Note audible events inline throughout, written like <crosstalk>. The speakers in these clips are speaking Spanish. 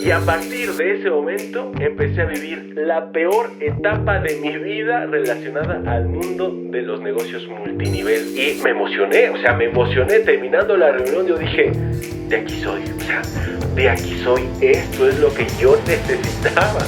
Y a partir de ese momento empecé a vivir la peor etapa de mi vida relacionada al mundo de los negocios multinivel. Y me emocioné, o sea, me emocioné terminando la reunión. Yo dije, de aquí soy, o sea, de aquí soy, esto es lo que yo <laughs> necesitaba.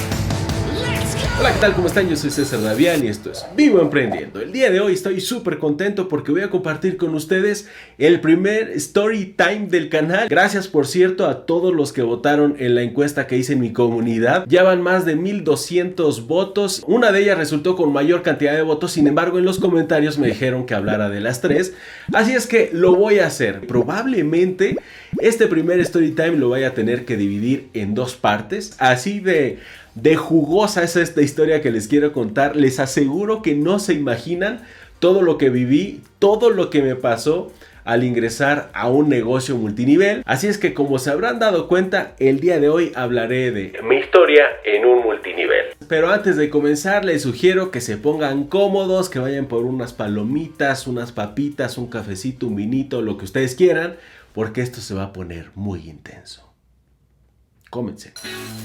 Hola, ¿qué tal? ¿Cómo están? Yo soy César Davián y esto es Vivo Emprendiendo. El día de hoy estoy súper contento porque voy a compartir con ustedes el primer story time del canal. Gracias, por cierto, a todos los que votaron en la encuesta que hice en mi comunidad. Ya van más de 1200 votos. Una de ellas resultó con mayor cantidad de votos, sin embargo, en los comentarios me dijeron que hablara de las tres. Así es que lo voy a hacer. Probablemente este primer story time lo vaya a tener que dividir en dos partes. Así de de jugosa es esta historia que les quiero contar. Les aseguro que no se imaginan todo lo que viví, todo lo que me pasó al ingresar a un negocio multinivel. Así es que como se habrán dado cuenta, el día de hoy hablaré de mi historia en un multinivel. Pero antes de comenzar, les sugiero que se pongan cómodos, que vayan por unas palomitas, unas papitas, un cafecito, un vinito, lo que ustedes quieran, porque esto se va a poner muy intenso. Cómense.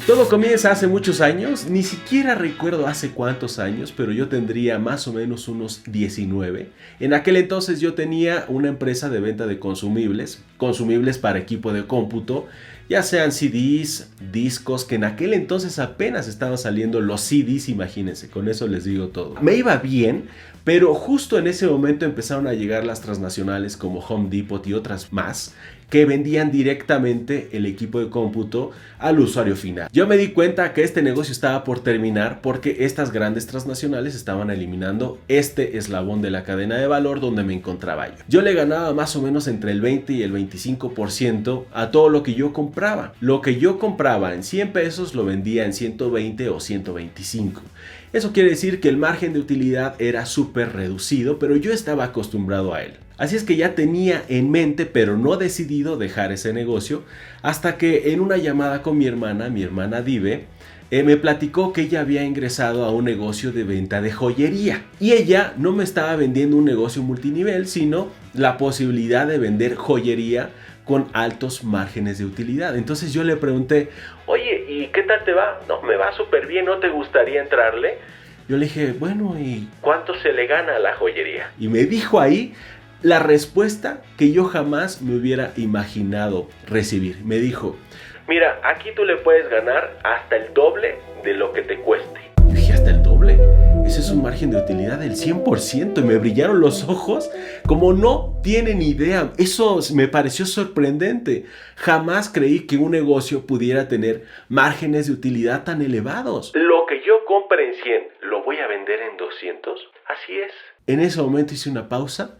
Todo comienza hace muchos años, ni siquiera recuerdo hace cuántos años, pero yo tendría más o menos unos 19. En aquel entonces yo tenía una empresa de venta de consumibles, consumibles para equipo de cómputo, ya sean CDs, discos, que en aquel entonces apenas estaban saliendo los CDs, imagínense, con eso les digo todo. Me iba bien, pero justo en ese momento empezaron a llegar las transnacionales como Home Depot y otras más que vendían directamente el equipo de cómputo al usuario final. Yo me di cuenta que este negocio estaba por terminar porque estas grandes transnacionales estaban eliminando este eslabón de la cadena de valor donde me encontraba yo. Yo le ganaba más o menos entre el 20 y el 25% a todo lo que yo compraba. Lo que yo compraba en 100 pesos lo vendía en 120 o 125. Eso quiere decir que el margen de utilidad era súper reducido, pero yo estaba acostumbrado a él. Así es que ya tenía en mente, pero no decidido dejar ese negocio, hasta que en una llamada con mi hermana, mi hermana Dive, eh, me platicó que ella había ingresado a un negocio de venta de joyería. Y ella no me estaba vendiendo un negocio multinivel, sino la posibilidad de vender joyería con altos márgenes de utilidad. Entonces yo le pregunté, oye, ¿y qué tal te va? No, me va súper bien, ¿no te gustaría entrarle? Yo le dije, bueno, ¿y cuánto se le gana a la joyería? Y me dijo ahí la respuesta que yo jamás me hubiera imaginado recibir. Me dijo, mira, aquí tú le puedes ganar hasta el doble de lo que te cueste. Yo dije, hasta el doble. Ese es un margen de utilidad del 100% y me brillaron los ojos como no tienen idea. Eso me pareció sorprendente. Jamás creí que un negocio pudiera tener márgenes de utilidad tan elevados. Lo que yo compre en 100, ¿lo voy a vender en 200? Así es. En ese momento hice una pausa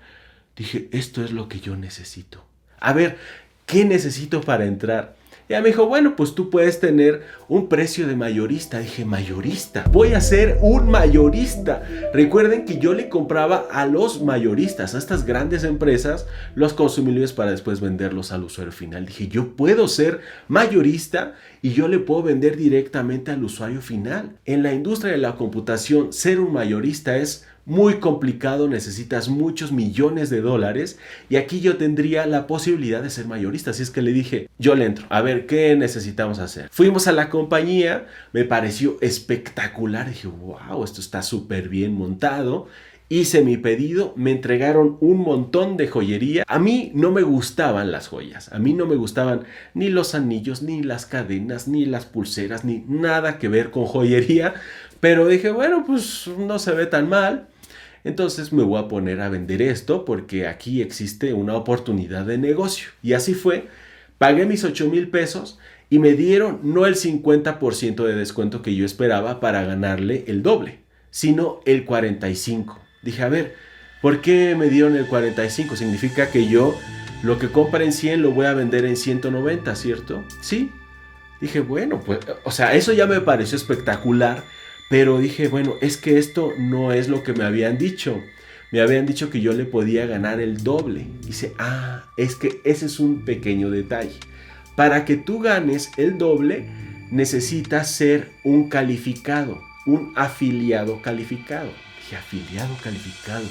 dije, esto es lo que yo necesito. A ver, ¿qué necesito para entrar? Y ella me dijo, bueno, pues tú puedes tener un precio de mayorista. Dije, mayorista. Voy a ser un mayorista. Recuerden que yo le compraba a los mayoristas, a estas grandes empresas, los consumibles para después venderlos al usuario final. Dije, yo puedo ser mayorista y yo le puedo vender directamente al usuario final. En la industria de la computación, ser un mayorista es muy complicado, necesitas muchos millones de dólares y aquí yo tendría la posibilidad de ser mayorista. Así es que le dije, yo le entro, a ver qué necesitamos hacer. Fuimos a la compañía, me pareció espectacular, dije, wow, esto está súper bien montado. Hice mi pedido, me entregaron un montón de joyería. A mí no me gustaban las joyas, a mí no me gustaban ni los anillos, ni las cadenas, ni las pulseras, ni nada que ver con joyería. Pero dije, bueno, pues no se ve tan mal. Entonces me voy a poner a vender esto porque aquí existe una oportunidad de negocio. Y así fue. Pagué mis 8 mil pesos y me dieron no el 50% de descuento que yo esperaba para ganarle el doble, sino el 45%. Dije, a ver, ¿por qué me dieron el 45%? Significa que yo lo que compra en 100 lo voy a vender en 190, ¿cierto? Sí. Dije, bueno, pues, o sea, eso ya me pareció espectacular pero dije, bueno, es que esto no es lo que me habían dicho. Me habían dicho que yo le podía ganar el doble. Dice, ah, es que ese es un pequeño detalle. Para que tú ganes el doble, necesitas ser un calificado, un afiliado calificado. Dije, afiliado calificado.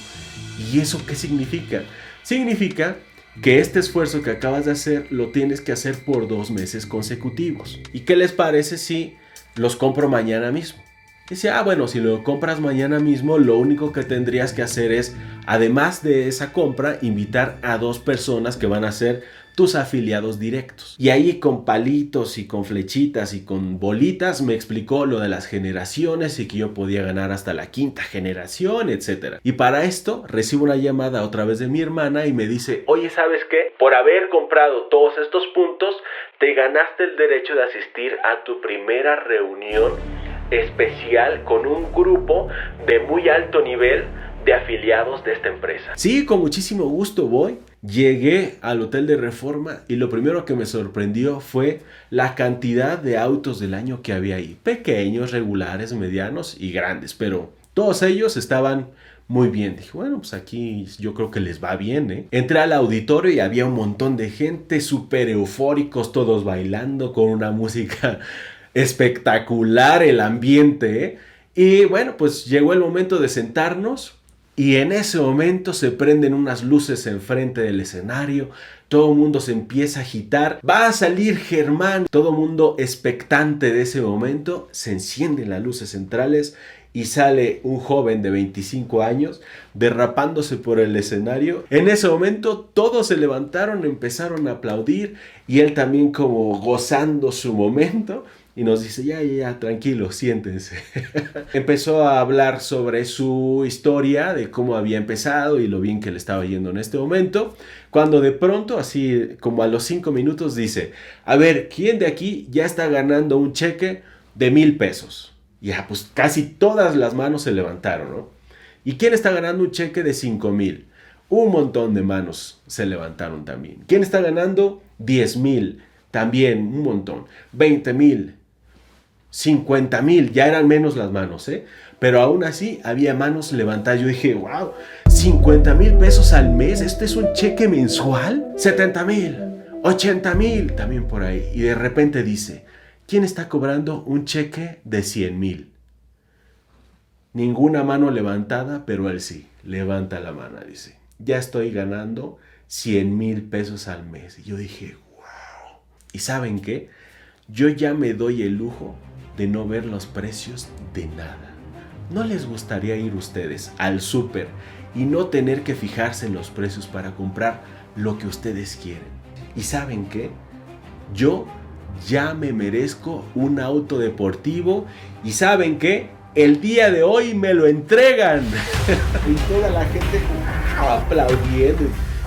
¿Y eso qué significa? Significa que este esfuerzo que acabas de hacer lo tienes que hacer por dos meses consecutivos. ¿Y qué les parece si los compro mañana mismo? Dice, ah, bueno, si lo compras mañana mismo, lo único que tendrías que hacer es, además de esa compra, invitar a dos personas que van a ser tus afiliados directos. Y ahí con palitos y con flechitas y con bolitas me explicó lo de las generaciones y que yo podía ganar hasta la quinta generación, etc. Y para esto recibo una llamada otra vez de mi hermana y me dice, oye, ¿sabes qué? Por haber comprado todos estos puntos, te ganaste el derecho de asistir a tu primera reunión especial con un grupo de muy alto nivel de afiliados de esta empresa. Sí, con muchísimo gusto voy. Llegué al hotel de reforma y lo primero que me sorprendió fue la cantidad de autos del año que había ahí. Pequeños, regulares, medianos y grandes, pero todos ellos estaban muy bien. Dije, bueno, pues aquí yo creo que les va bien, ¿eh? Entré al auditorio y había un montón de gente súper eufóricos, todos bailando con una <laughs> música espectacular el ambiente. ¿eh? Y bueno, pues llegó el momento de sentarnos y en ese momento se prenden unas luces enfrente del escenario, todo el mundo se empieza a agitar, va a salir Germán, todo el mundo expectante de ese momento, se encienden las luces centrales y sale un joven de 25 años derrapándose por el escenario. En ese momento todos se levantaron, empezaron a aplaudir y él también como gozando su momento y nos dice, ya, ya, ya, tranquilo, siéntense. <laughs> Empezó a hablar sobre su historia, de cómo había empezado y lo bien que le estaba yendo en este momento, cuando de pronto, así como a los cinco minutos, dice, a ver, ¿quién de aquí ya está ganando un cheque de mil pesos? Ya, pues casi todas las manos se levantaron, ¿no? ¿Y quién está ganando un cheque de cinco mil? Un montón de manos se levantaron también. ¿Quién está ganando? Diez mil. También un montón. Veinte mil. 50 mil, ya eran menos las manos, ¿eh? Pero aún así había manos levantadas. Yo dije, wow, 50 mil pesos al mes, ¿este es un cheque mensual? 70 mil, 80 mil, también por ahí. Y de repente dice, ¿quién está cobrando un cheque de 100 mil? Ninguna mano levantada, pero él sí, levanta la mano, dice, ya estoy ganando 100 mil pesos al mes. Y yo dije, wow. ¿Y saben qué? Yo ya me doy el lujo de no ver los precios de nada. ¿No les gustaría ir ustedes al súper y no tener que fijarse en los precios para comprar lo que ustedes quieren? ¿Y saben qué? Yo ya me merezco un auto deportivo y ¿saben qué? El día de hoy me lo entregan. <laughs> y toda la gente aplaudiendo.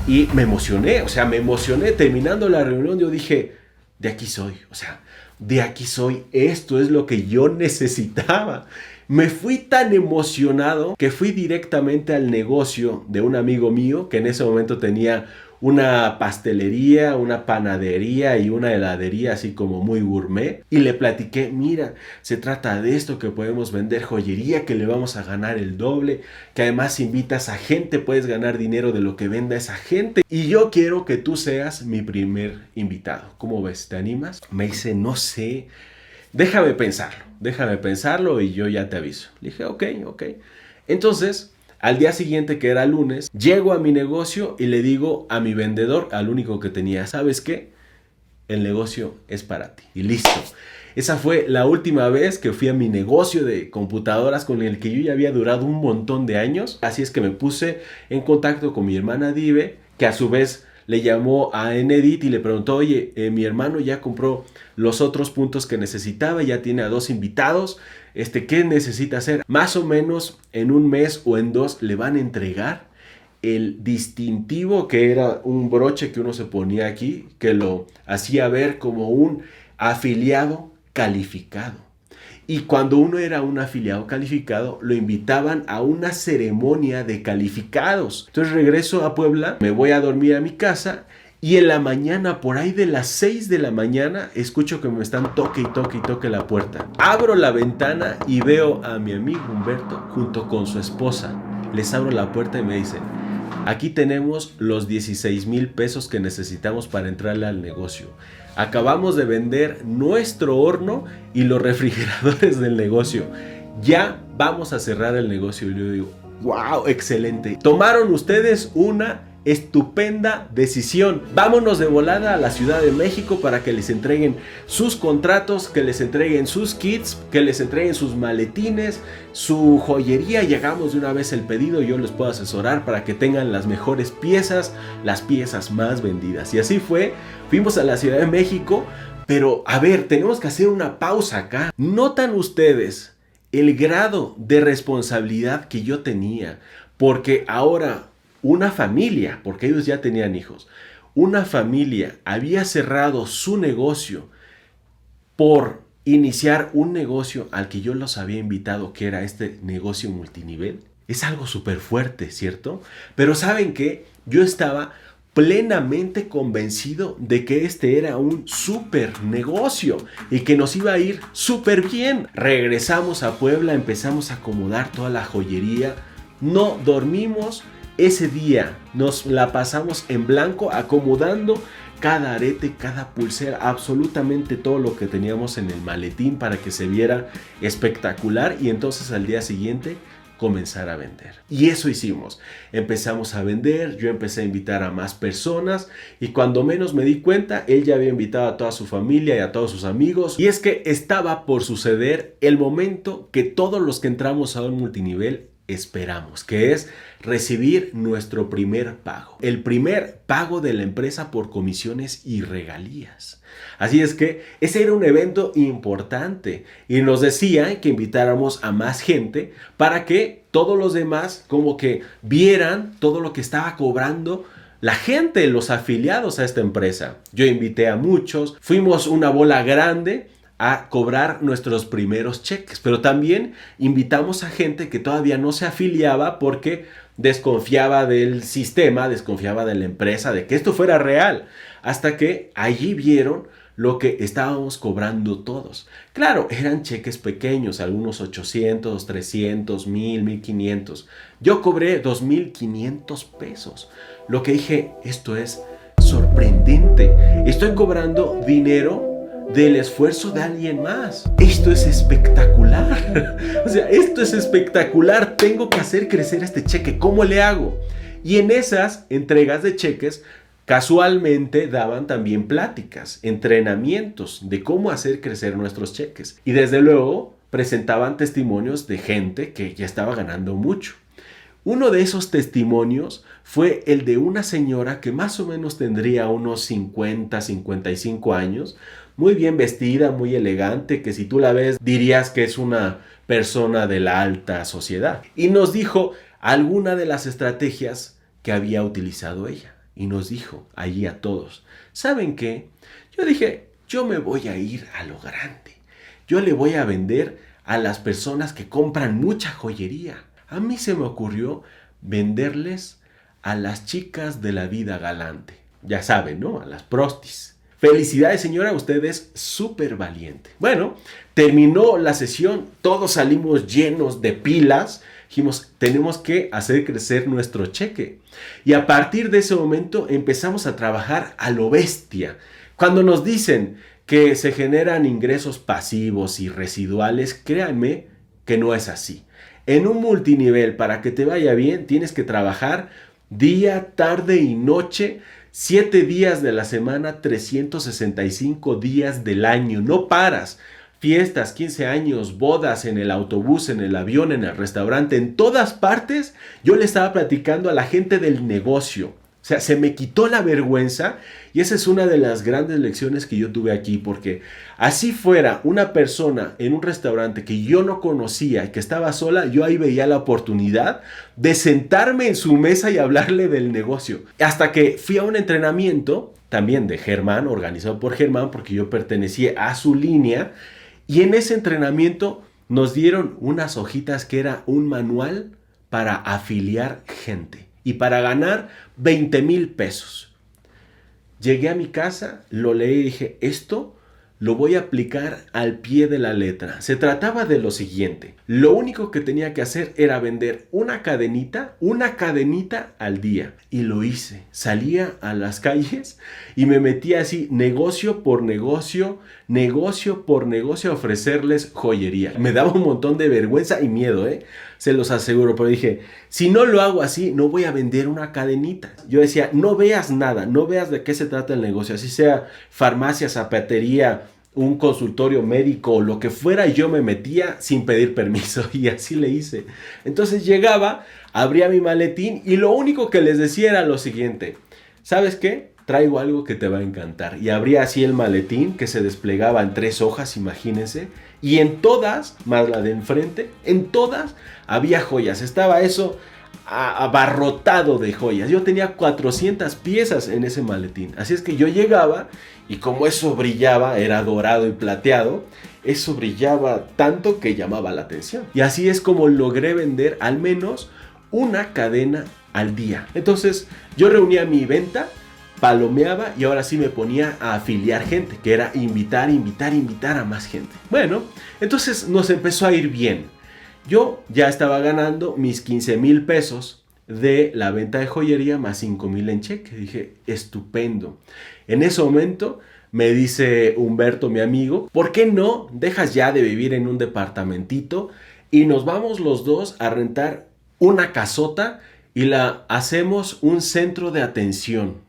Y me emocioné, o sea, me emocioné. Terminando la reunión yo dije, de aquí soy. O sea, de aquí soy, esto es lo que yo necesitaba. Me fui tan emocionado que fui directamente al negocio de un amigo mío que en ese momento tenía una pastelería, una panadería y una heladería así como muy gourmet. Y le platiqué, mira, se trata de esto que podemos vender joyería, que le vamos a ganar el doble, que además invitas a gente, puedes ganar dinero de lo que venda esa gente. Y yo quiero que tú seas mi primer invitado. ¿Cómo ves? ¿Te animas? Me dice, no sé. Déjame pensarlo, déjame pensarlo y yo ya te aviso. Le dije, ok, ok. Entonces, al día siguiente, que era lunes, llego a mi negocio y le digo a mi vendedor, al único que tenía, ¿sabes qué? El negocio es para ti. Y listo. Esa fue la última vez que fui a mi negocio de computadoras con el que yo ya había durado un montón de años. Así es que me puse en contacto con mi hermana Dive, que a su vez le llamó a Enedit y le preguntó, oye, eh, mi hermano ya compró los otros puntos que necesitaba, ya tiene a dos invitados, este, ¿qué necesita hacer? Más o menos en un mes o en dos le van a entregar el distintivo que era un broche que uno se ponía aquí, que lo hacía ver como un afiliado calificado. Y cuando uno era un afiliado calificado, lo invitaban a una ceremonia de calificados. Entonces regreso a Puebla, me voy a dormir a mi casa y en la mañana, por ahí de las 6 de la mañana, escucho que me están toque y toque y toque la puerta. Abro la ventana y veo a mi amigo Humberto junto con su esposa. Les abro la puerta y me dicen, aquí tenemos los 16 mil pesos que necesitamos para entrarle al negocio acabamos de vender nuestro horno y los refrigeradores del negocio. Ya vamos a cerrar el negocio. Y yo digo, wow, excelente. Tomaron ustedes una estupenda decisión. Vámonos de volada a la Ciudad de México para que les entreguen sus contratos, que les entreguen sus kits, que les entreguen sus maletines, su joyería y hagamos de una vez el pedido. Yo les puedo asesorar para que tengan las mejores piezas, las piezas más vendidas. Y así fue. Fuimos a la Ciudad de México. Pero a ver, tenemos que hacer una pausa acá. ¿Notan ustedes el grado de responsabilidad que yo tenía? Porque ahora una familia, porque ellos ya tenían hijos, una familia había cerrado su negocio por iniciar un negocio al que yo los había invitado, que era este negocio multinivel. Es algo súper fuerte, ¿cierto? Pero saben que yo estaba plenamente convencido de que este era un súper negocio y que nos iba a ir súper bien. Regresamos a Puebla, empezamos a acomodar toda la joyería, no dormimos ese día nos la pasamos en blanco acomodando cada arete, cada pulsera, absolutamente todo lo que teníamos en el maletín para que se viera espectacular y entonces al día siguiente comenzar a vender. Y eso hicimos. Empezamos a vender, yo empecé a invitar a más personas y cuando menos me di cuenta, él ya había invitado a toda su familia y a todos sus amigos. Y es que estaba por suceder el momento que todos los que entramos a un multinivel esperamos, que es recibir nuestro primer pago. El primer pago de la empresa por comisiones y regalías. Así es que ese era un evento importante y nos decía que invitáramos a más gente para que todos los demás como que vieran todo lo que estaba cobrando la gente, los afiliados a esta empresa. Yo invité a muchos, fuimos una bola grande a cobrar nuestros primeros cheques, pero también invitamos a gente que todavía no se afiliaba porque desconfiaba del sistema, desconfiaba de la empresa, de que esto fuera real, hasta que allí vieron lo que estábamos cobrando todos. Claro, eran cheques pequeños, algunos 800, 300, 1000, 1500. Yo cobré 2500 pesos. Lo que dije, esto es sorprendente. Estoy cobrando dinero del esfuerzo de alguien más. Esto es espectacular. <laughs> o sea, esto es espectacular. Tengo que hacer crecer este cheque. ¿Cómo le hago? Y en esas entregas de cheques, casualmente daban también pláticas, entrenamientos de cómo hacer crecer nuestros cheques. Y desde luego presentaban testimonios de gente que ya estaba ganando mucho. Uno de esos testimonios fue el de una señora que más o menos tendría unos 50, 55 años, muy bien vestida, muy elegante, que si tú la ves dirías que es una persona de la alta sociedad. Y nos dijo alguna de las estrategias que había utilizado ella. Y nos dijo allí a todos, ¿saben qué? Yo dije, yo me voy a ir a lo grande. Yo le voy a vender a las personas que compran mucha joyería. A mí se me ocurrió venderles a las chicas de la vida galante. Ya saben, ¿no? A las prostis. Felicidades señora, usted es súper valiente. Bueno, terminó la sesión, todos salimos llenos de pilas. Dijimos, tenemos que hacer crecer nuestro cheque. Y a partir de ese momento empezamos a trabajar a lo bestia. Cuando nos dicen que se generan ingresos pasivos y residuales, créanme que no es así. En un multinivel, para que te vaya bien, tienes que trabajar día, tarde y noche 7 días de la semana, 365 días del año. No paras. Fiestas, 15 años, bodas en el autobús, en el avión, en el restaurante, en todas partes. Yo le estaba platicando a la gente del negocio. O sea, se me quitó la vergüenza y esa es una de las grandes lecciones que yo tuve aquí, porque así fuera una persona en un restaurante que yo no conocía y que estaba sola, yo ahí veía la oportunidad de sentarme en su mesa y hablarle del negocio. Hasta que fui a un entrenamiento también de Germán, organizado por Germán, porque yo pertenecía a su línea, y en ese entrenamiento nos dieron unas hojitas que era un manual para afiliar gente y para ganar 20 mil pesos. Llegué a mi casa, lo leí y dije, esto lo voy a aplicar al pie de la letra. Se trataba de lo siguiente. Lo único que tenía que hacer era vender una cadenita, una cadenita al día. Y lo hice. Salía a las calles y me metía así, negocio por negocio, negocio por negocio ofrecerles joyería. Me daba un montón de vergüenza y miedo, ¿eh? Se los aseguro, pero dije, si no lo hago así, no voy a vender una cadenita. Yo decía, no veas nada, no veas de qué se trata el negocio, así sea farmacia, zapatería, un consultorio médico lo que fuera, yo me metía sin pedir permiso <laughs> y así le hice. Entonces llegaba, abría mi maletín y lo único que les decía era lo siguiente, ¿sabes qué? Traigo algo que te va a encantar. Y abría así el maletín que se desplegaba en tres hojas, imagínense. Y en todas, más la de enfrente, en todas había joyas. Estaba eso abarrotado de joyas. Yo tenía 400 piezas en ese maletín. Así es que yo llegaba y como eso brillaba, era dorado y plateado, eso brillaba tanto que llamaba la atención. Y así es como logré vender al menos una cadena al día. Entonces yo reunía mi venta, palomeaba y ahora sí me ponía a afiliar gente, que era invitar, invitar, invitar a más gente. Bueno, entonces nos empezó a ir bien. Yo ya estaba ganando mis 15 mil pesos de la venta de joyería más 5 mil en cheque. Dije, estupendo. En ese momento me dice Humberto, mi amigo, ¿por qué no dejas ya de vivir en un departamentito y nos vamos los dos a rentar una casota y la hacemos un centro de atención?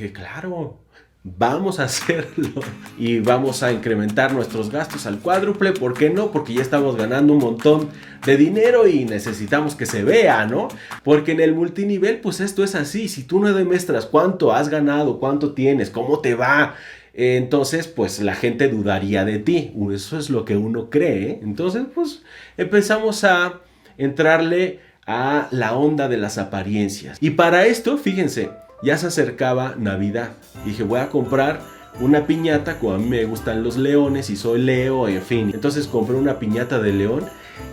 Dije, claro, vamos a <laughs> hacerlo y vamos a incrementar nuestros gastos al cuádruple, ¿por qué no? Porque ya estamos ganando un montón de dinero y necesitamos que se vea, ¿no? Porque en el multinivel, pues esto es así, si tú no demuestras cuánto has ganado, cuánto tienes, cómo te va, entonces pues la gente dudaría de ti, eso es lo que uno cree, entonces pues empezamos a entrarle a la onda de las apariencias. Y para esto, fíjense, ya se acercaba Navidad. Dije, voy a comprar una piñata, como a mí me gustan los leones y soy Leo, en fin. Entonces compré una piñata de león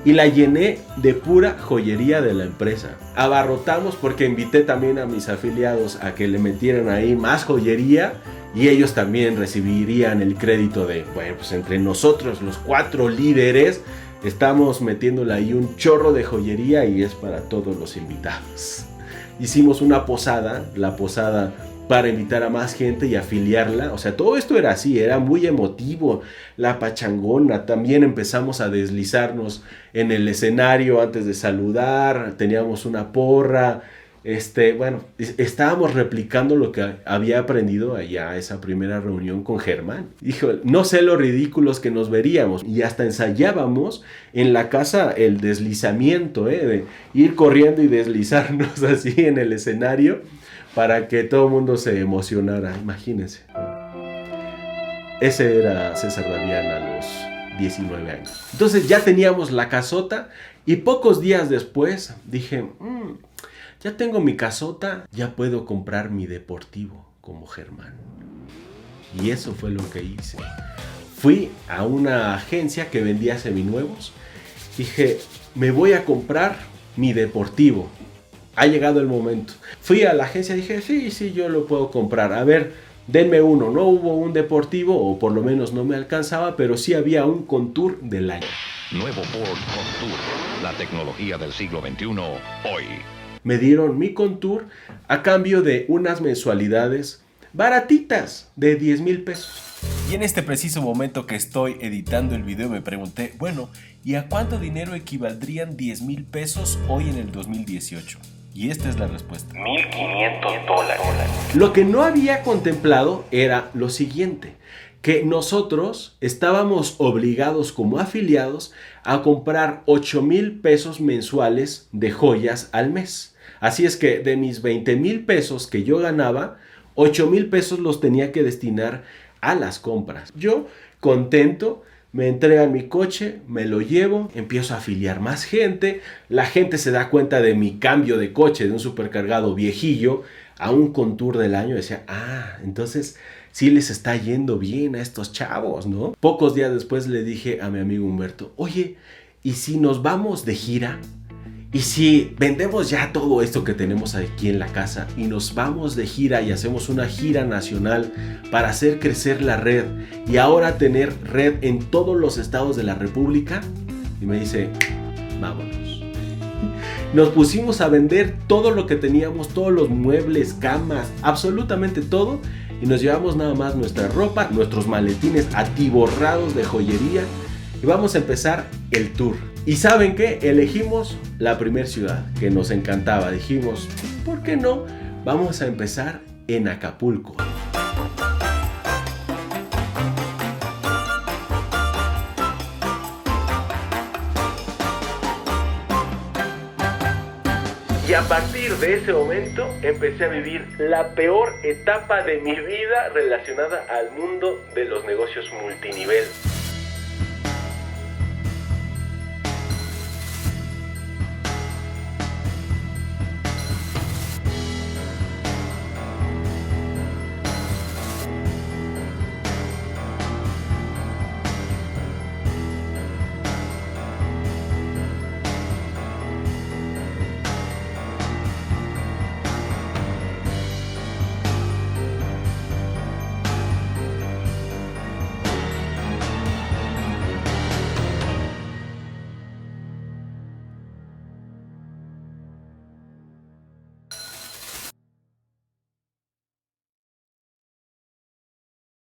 y la llené de pura joyería de la empresa. Abarrotamos porque invité también a mis afiliados a que le metieran ahí más joyería y ellos también recibirían el crédito de, bueno, pues entre nosotros los cuatro líderes estamos metiéndole ahí un chorro de joyería y es para todos los invitados hicimos una posada, la posada para invitar a más gente y afiliarla. O sea, todo esto era así, era muy emotivo. La pachangona, también empezamos a deslizarnos en el escenario antes de saludar, teníamos una porra, este, bueno, estábamos replicando lo que había aprendido allá esa primera reunión con Germán. Dijo, no sé lo ridículos que nos veríamos y hasta ensayábamos en la casa el deslizamiento, ¿eh? de ir corriendo y deslizarnos <laughs> así en el escenario para que todo el mundo se emocionara, imagínense. Ese era César Damián a los 19 años. Entonces ya teníamos la casota y pocos días después dije, mm, ya tengo mi casota, ya puedo comprar mi deportivo como Germán. Y eso fue lo que hice. Fui a una agencia que vendía seminuevos. Dije, me voy a comprar mi deportivo. Ha llegado el momento. Fui a la agencia y dije, sí, sí, yo lo puedo comprar. A ver, denme uno. No hubo un deportivo, o por lo menos no me alcanzaba, pero sí había un Contour del año. Nuevo Ford Contour, la tecnología del siglo XXI, hoy me dieron mi contour a cambio de unas mensualidades baratitas de 10 mil pesos. Y en este preciso momento que estoy editando el video me pregunté, bueno, ¿y a cuánto dinero equivaldrían 10 mil pesos hoy en el 2018? Y esta es la respuesta. 1.500 dólares. Lo que no había contemplado era lo siguiente que nosotros estábamos obligados como afiliados a comprar 8 mil pesos mensuales de joyas al mes. Así es que de mis 20 mil pesos que yo ganaba, 8 mil pesos los tenía que destinar a las compras. Yo, contento, me entregan mi coche, me lo llevo, empiezo a afiliar más gente, la gente se da cuenta de mi cambio de coche de un supercargado viejillo a un contour del año, decía, ah, entonces sí les está yendo bien a estos chavos, ¿no? Pocos días después le dije a mi amigo Humberto, oye, ¿y si nos vamos de gira? Y si vendemos ya todo esto que tenemos aquí en la casa y nos vamos de gira y hacemos una gira nacional para hacer crecer la red y ahora tener red en todos los estados de la República, y me dice, vámonos. <laughs> Nos pusimos a vender todo lo que teníamos, todos los muebles, camas, absolutamente todo y nos llevamos nada más nuestra ropa, nuestros maletines atiborrados de joyería y vamos a empezar el tour. ¿Y saben qué? Elegimos la primera ciudad que nos encantaba. Dijimos, ¿por qué no? Vamos a empezar en Acapulco. Y a partir de ese momento empecé a vivir la peor etapa de mi vida relacionada al mundo de los negocios multinivel.